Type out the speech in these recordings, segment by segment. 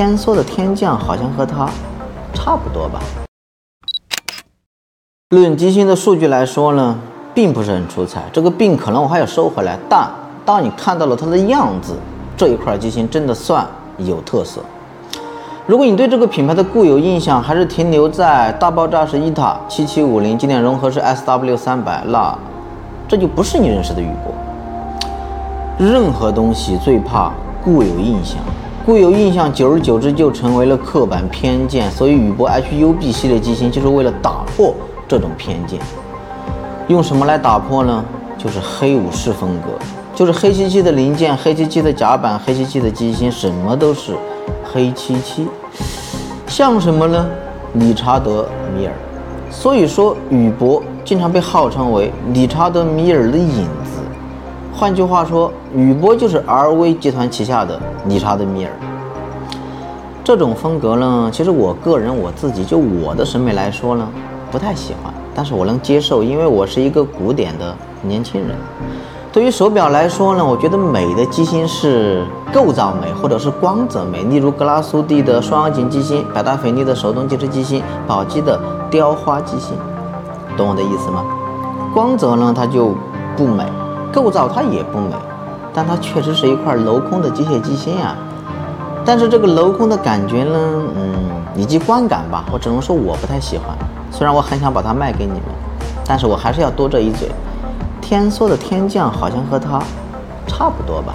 天梭的天降好像和它差不多吧。论机芯的数据来说呢，并不是很出彩。这个病可能我还要收回来，但当你看到了它的样子，这一块机芯真的算有特色。如果你对这个品牌的固有印象还是停留在大爆炸是伊塔七七五零，经典融合是 SW 三百，那这就不是你认识的宇波。任何东西最怕固有印象，固有印象久而久之就成为了刻板偏见。所以宇舶 HUB 系列机芯就是为了打破这种偏见。用什么来打破呢？就是黑武士风格，就是黑漆漆的零件、黑漆漆的甲板、黑漆漆的机芯，什么都是。黑漆漆，像什么呢？理查德米尔。所以说，宇舶经常被号称为理查德米尔的影。换句话说，宇舶就是 LV 集团旗下的理查德米尔。这种风格呢，其实我个人我自己就我的审美来说呢，不太喜欢，但是我能接受，因为我是一个古典的年轻人。对于手表来说呢，我觉得美的机芯是构造美，或者是光泽美。例如格拉苏蒂的双阳井机芯，百达翡丽的手动计时机芯，宝玑的雕花机芯，懂我的意思吗？光泽呢，它就不美；构造它也不美，但它确实是一块镂空的机械机芯啊。但是这个镂空的感觉呢，嗯，以及观感吧，我只能说我不太喜欢。虽然我很想把它卖给你们，但是我还是要多这一嘴。天梭的天降好像和它差不多吧。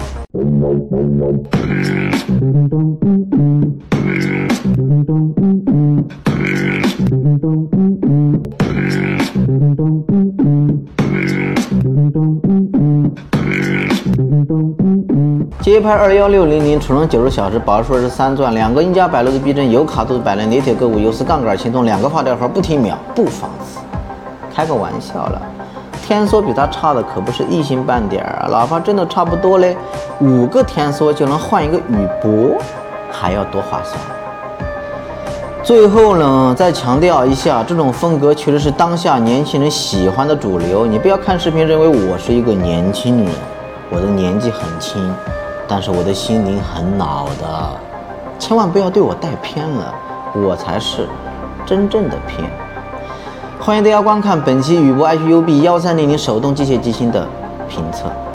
街拍二幺六零零储能九十小时，保时数是三钻，两个英加百路的避震，有卡度百联，铁铁个股，有丝杠杆轻动，两个发条盒不停秒，不放肆，开个玩笑了。天梭比它差的可不是一星半点儿啊！哪怕真的差不多嘞，五个天梭就能换一个宇舶，还要多划算。最后呢，再强调一下，这种风格确实是当下年轻人喜欢的主流。你不要看视频认为我是一个年轻人，我的年纪很轻，但是我的心灵很老的，千万不要对我带偏了，我才是真正的偏。欢迎大家观看本期宇舶 HUB 幺三零零手动机械机芯的评测。